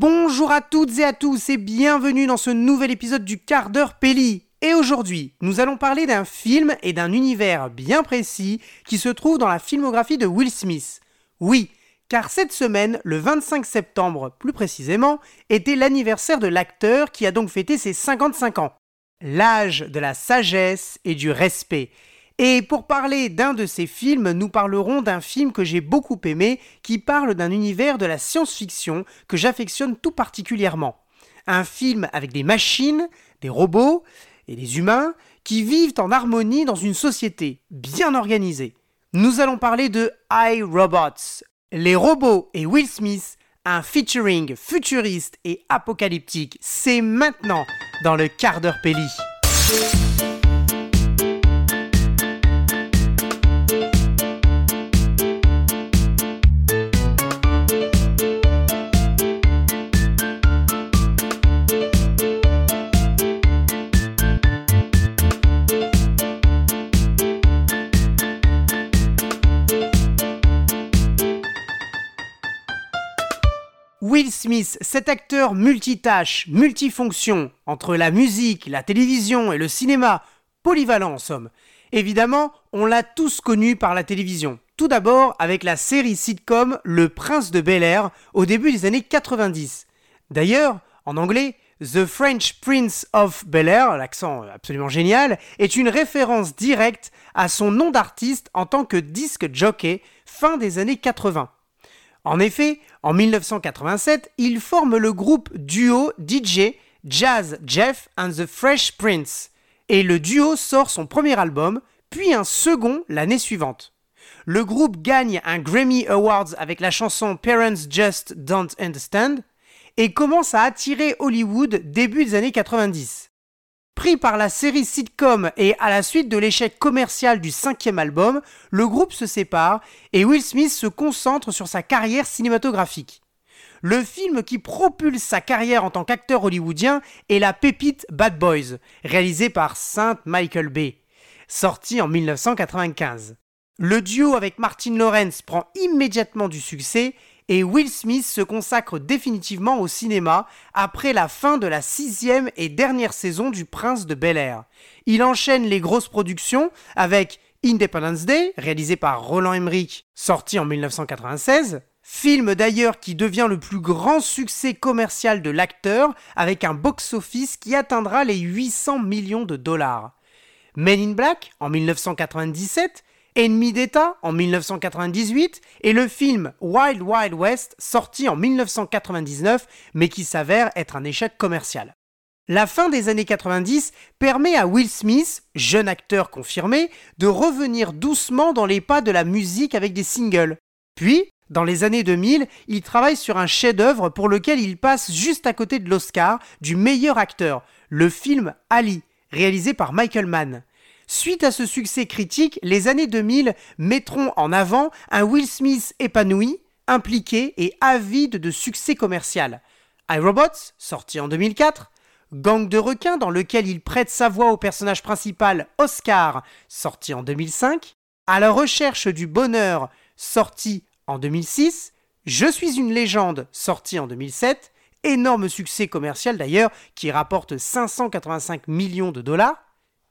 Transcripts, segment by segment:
Bonjour à toutes et à tous et bienvenue dans ce nouvel épisode du quart d'heure Pelli. Et aujourd'hui, nous allons parler d'un film et d'un univers bien précis qui se trouve dans la filmographie de Will Smith. Oui, car cette semaine, le 25 septembre plus précisément, était l'anniversaire de l'acteur qui a donc fêté ses 55 ans. L'âge de la sagesse et du respect. Et pour parler d'un de ces films, nous parlerons d'un film que j'ai beaucoup aimé, qui parle d'un univers de la science-fiction que j'affectionne tout particulièrement. Un film avec des machines, des robots et des humains qui vivent en harmonie dans une société bien organisée. Nous allons parler de iRobots, les robots et Will Smith, un featuring futuriste et apocalyptique. C'est maintenant dans le quart d'heure Pelli. Cet acteur multitâche, multifonction, entre la musique, la télévision et le cinéma, polyvalent en somme. Évidemment, on l'a tous connu par la télévision. Tout d'abord avec la série sitcom Le Prince de Bel Air au début des années 90. D'ailleurs, en anglais, The French Prince of Bel Air, l'accent absolument génial, est une référence directe à son nom d'artiste en tant que disque jockey fin des années 80. En effet, en 1987, il forme le groupe duo DJ Jazz Jeff and the Fresh Prince, et le duo sort son premier album, puis un second l'année suivante. Le groupe gagne un Grammy Awards avec la chanson Parents Just Don't Understand et commence à attirer Hollywood début des années 90. Pris par la série sitcom et à la suite de l'échec commercial du cinquième album, le groupe se sépare et Will Smith se concentre sur sa carrière cinématographique. Le film qui propulse sa carrière en tant qu'acteur hollywoodien est la pépite Bad Boys, réalisé par Saint Michael Bay, sorti en 1995. Le duo avec Martin Lawrence prend immédiatement du succès et Will Smith se consacre définitivement au cinéma après la fin de la sixième et dernière saison du Prince de Bel Air. Il enchaîne les grosses productions avec Independence Day, réalisé par Roland Emmerich, sorti en 1996, film d'ailleurs qui devient le plus grand succès commercial de l'acteur avec un box-office qui atteindra les 800 millions de dollars. Men in Black en 1997 Ennemi d'État en 1998 et le film Wild Wild West sorti en 1999 mais qui s'avère être un échec commercial. La fin des années 90 permet à Will Smith, jeune acteur confirmé, de revenir doucement dans les pas de la musique avec des singles. Puis, dans les années 2000, il travaille sur un chef-d'œuvre pour lequel il passe juste à côté de l'Oscar du meilleur acteur, le film Ali, réalisé par Michael Mann. Suite à ce succès critique, les années 2000 mettront en avant un Will Smith épanoui, impliqué et avide de succès commercial. iRobots, sorti en 2004, Gang de requins dans lequel il prête sa voix au personnage principal Oscar, sorti en 2005, À la recherche du bonheur, sorti en 2006, Je suis une légende, sorti en 2007, énorme succès commercial d'ailleurs qui rapporte 585 millions de dollars,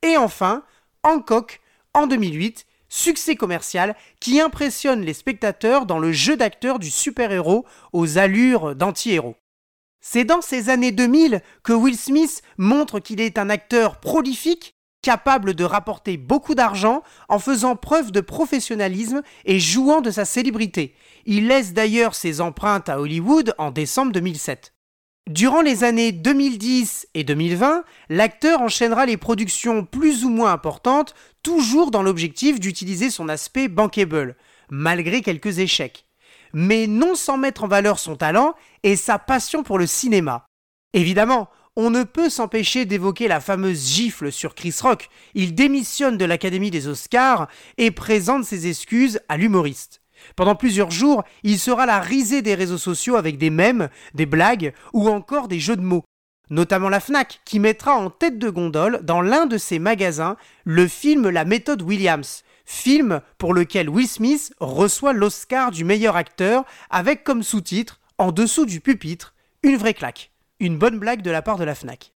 et enfin Hancock en 2008, succès commercial qui impressionne les spectateurs dans le jeu d'acteur du super-héros aux allures d'anti-héros. C'est dans ces années 2000 que Will Smith montre qu'il est un acteur prolifique, capable de rapporter beaucoup d'argent en faisant preuve de professionnalisme et jouant de sa célébrité. Il laisse d'ailleurs ses empreintes à Hollywood en décembre 2007. Durant les années 2010 et 2020, l'acteur enchaînera les productions plus ou moins importantes, toujours dans l'objectif d'utiliser son aspect bankable, malgré quelques échecs. Mais non sans mettre en valeur son talent et sa passion pour le cinéma. Évidemment, on ne peut s'empêcher d'évoquer la fameuse gifle sur Chris Rock. Il démissionne de l'Académie des Oscars et présente ses excuses à l'humoriste. Pendant plusieurs jours, il sera la risée des réseaux sociaux avec des mèmes, des blagues ou encore des jeux de mots. Notamment la FNAC qui mettra en tête de gondole dans l'un de ses magasins le film La méthode Williams, film pour lequel Will Smith reçoit l'Oscar du meilleur acteur avec comme sous-titre, en dessous du pupitre, Une vraie claque. Une bonne blague de la part de la FNAC.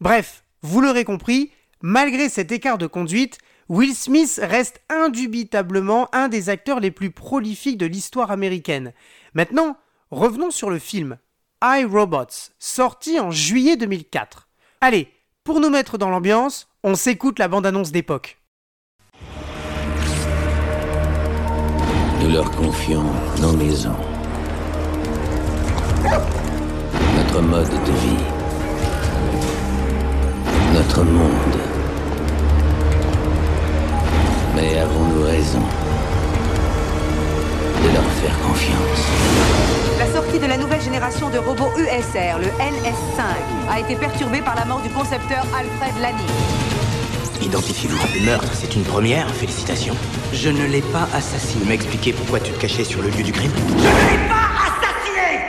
Bref, vous l'aurez compris, malgré cet écart de conduite, Will Smith reste indubitablement un des acteurs les plus prolifiques de l'histoire américaine. Maintenant, revenons sur le film I, Robots, sorti en juillet 2004. Allez, pour nous mettre dans l'ambiance, on s'écoute la bande-annonce d'époque. Nous leur confions nos maisons, notre mode de vie, notre monde. Été perturbée par la mort du concepteur Alfred Lani. Identifiez-vous. Le meurtre, c'est une première, félicitations. Je ne l'ai pas assassiné. M'expliquer pourquoi tu te cachais sur le lieu du crime Je ne l'ai pas assassiné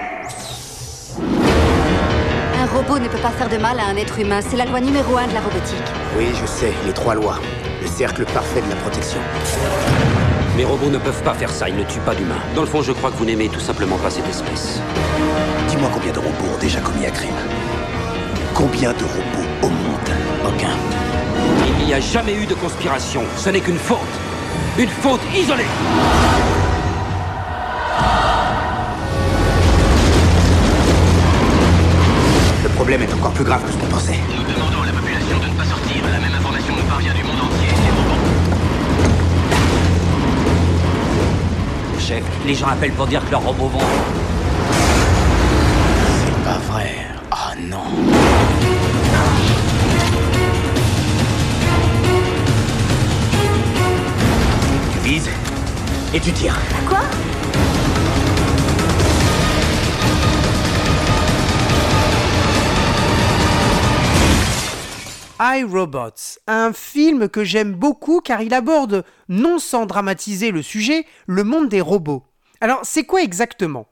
Un robot ne peut pas faire de mal à un être humain. C'est la loi numéro un de la robotique. Oui, je sais, les trois lois. Le cercle parfait de la protection. Les robots ne peuvent pas faire ça, ils ne tuent pas d'humains. Dans le fond, je crois que vous n'aimez tout simplement pas cette espèce. Dis-moi combien de robots ont déjà commis un crime Combien de robots au monde Aucun. Il n'y a jamais eu de conspiration. Ce n'est qu'une faute. Une faute isolée. Le problème est encore plus grave que ce qu'on pensait. Nous demandons à la population de ne pas sortir. La même information nous parvient du monde entier. Les. Chef, les gens appellent pour dire que leurs robots vont. C'est pas vrai. Et tu tires. Quoi? I, Robots, un film que j'aime beaucoup car il aborde, non sans dramatiser le sujet, le monde des robots. Alors, c'est quoi exactement?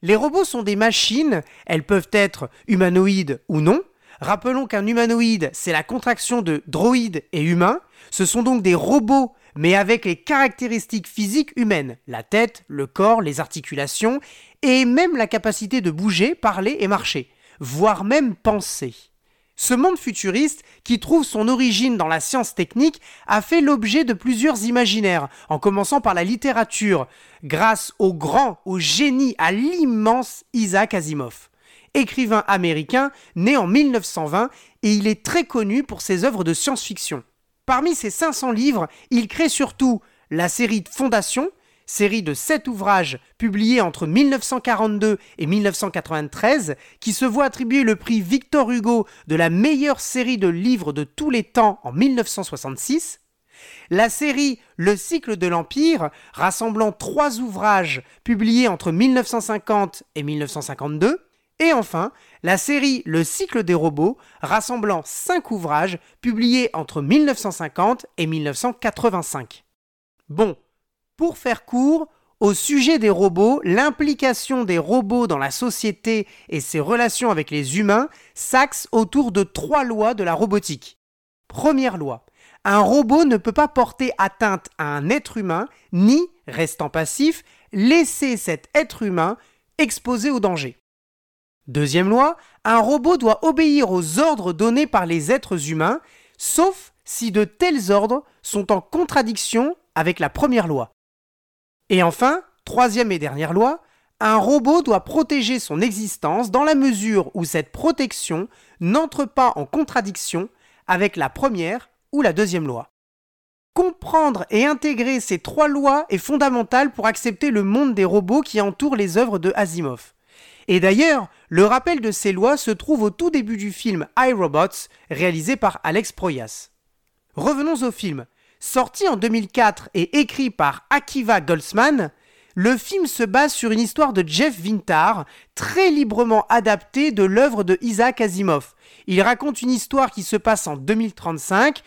Les robots sont des machines, elles peuvent être humanoïdes ou non. Rappelons qu'un humanoïde, c'est la contraction de droïde et humain. Ce sont donc des robots, mais avec les caractéristiques physiques humaines, la tête, le corps, les articulations, et même la capacité de bouger, parler et marcher, voire même penser. Ce monde futuriste, qui trouve son origine dans la science technique, a fait l'objet de plusieurs imaginaires, en commençant par la littérature, grâce au grand, au génie, à l'immense Isaac Asimov. Écrivain américain, né en 1920, et il est très connu pour ses œuvres de science-fiction. Parmi ses 500 livres, il crée surtout la série Fondation, série de sept ouvrages publiés entre 1942 et 1993, qui se voit attribuer le prix Victor Hugo de la meilleure série de livres de tous les temps en 1966, la série Le cycle de l'Empire, rassemblant trois ouvrages publiés entre 1950 et 1952, et enfin, la série Le cycle des robots, rassemblant cinq ouvrages publiés entre 1950 et 1985. Bon, pour faire court, au sujet des robots, l'implication des robots dans la société et ses relations avec les humains s'axe autour de trois lois de la robotique. Première loi. Un robot ne peut pas porter atteinte à un être humain, ni, restant passif, laisser cet être humain exposé au danger. Deuxième loi, un robot doit obéir aux ordres donnés par les êtres humains, sauf si de tels ordres sont en contradiction avec la première loi. Et enfin, troisième et dernière loi, un robot doit protéger son existence dans la mesure où cette protection n'entre pas en contradiction avec la première ou la deuxième loi. Comprendre et intégrer ces trois lois est fondamental pour accepter le monde des robots qui entoure les œuvres de Asimov. Et d'ailleurs, le rappel de ces lois se trouve au tout début du film iRobots, réalisé par Alex Proyas. Revenons au film. Sorti en 2004 et écrit par Akiva Goldsman, le film se base sur une histoire de Jeff Vintar, très librement adaptée de l'œuvre de Isaac Asimov. Il raconte une histoire qui se passe en 2035.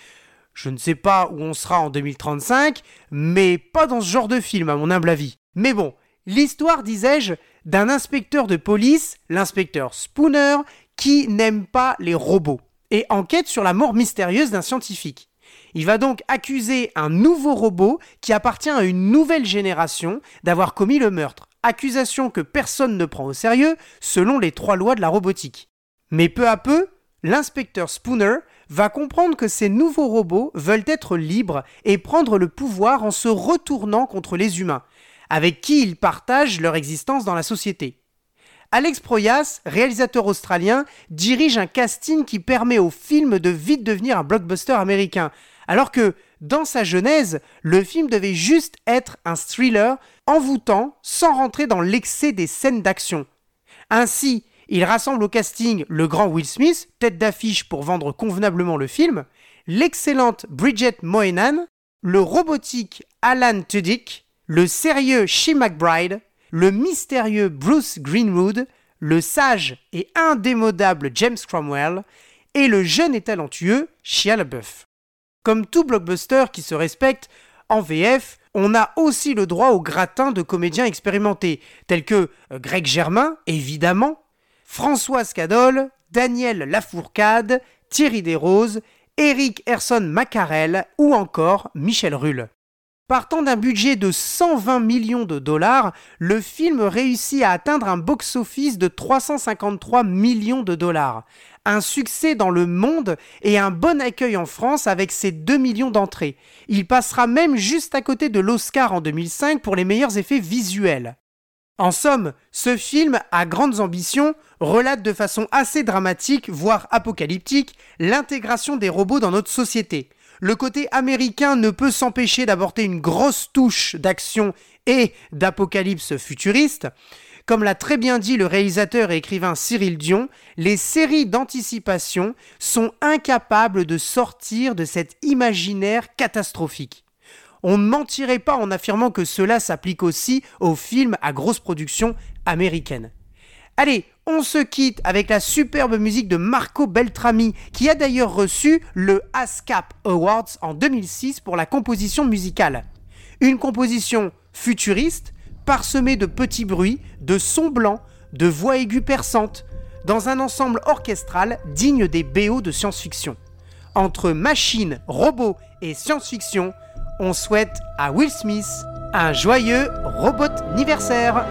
Je ne sais pas où on sera en 2035, mais pas dans ce genre de film, à mon humble avis. Mais bon, l'histoire, disais-je, d'un inspecteur de police, l'inspecteur Spooner, qui n'aime pas les robots, et enquête sur la mort mystérieuse d'un scientifique. Il va donc accuser un nouveau robot qui appartient à une nouvelle génération d'avoir commis le meurtre, accusation que personne ne prend au sérieux selon les trois lois de la robotique. Mais peu à peu, l'inspecteur Spooner va comprendre que ces nouveaux robots veulent être libres et prendre le pouvoir en se retournant contre les humains, avec qui ils partagent leur existence dans la société. Alex Proyas, réalisateur australien, dirige un casting qui permet au film de vite devenir un blockbuster américain, alors que, dans sa genèse, le film devait juste être un thriller envoûtant sans rentrer dans l'excès des scènes d'action. Ainsi, il rassemble au casting le grand Will Smith, tête d'affiche pour vendre convenablement le film, l'excellente Bridget Moynan, le robotique Alan Tudyk, le sérieux Shea McBride, le mystérieux Bruce Greenwood, le sage et indémodable James Cromwell et le jeune et talentueux Shia LaBeouf. Comme tout blockbuster qui se respecte, en VF, on a aussi le droit au gratin de comédiens expérimentés, tels que euh, Greg Germain, évidemment, Françoise Cadol, Daniel Lafourcade, Thierry Desroses, Eric Herson Macarel ou encore Michel Rulle. Partant d'un budget de 120 millions de dollars, le film réussit à atteindre un box-office de 353 millions de dollars. Un succès dans le monde et un bon accueil en France avec ses 2 millions d'entrées. Il passera même juste à côté de l'Oscar en 2005 pour les meilleurs effets visuels. En somme, ce film, à grandes ambitions, relate de façon assez dramatique, voire apocalyptique, l'intégration des robots dans notre société le côté américain ne peut s'empêcher d'apporter une grosse touche d'action et d'apocalypse futuriste. Comme l'a très bien dit le réalisateur et écrivain Cyril Dion, les séries d'anticipation sont incapables de sortir de cet imaginaire catastrophique. On ne mentirait pas en affirmant que cela s'applique aussi aux films à grosse production américaine. Allez, on se quitte avec la superbe musique de Marco Beltrami, qui a d'ailleurs reçu le ASCAP Awards en 2006 pour la composition musicale. Une composition futuriste, parsemée de petits bruits, de sons blancs, de voix aiguës perçantes, dans un ensemble orchestral digne des BO de science-fiction. Entre machines, robots et science-fiction, on souhaite à Will Smith un joyeux robot anniversaire.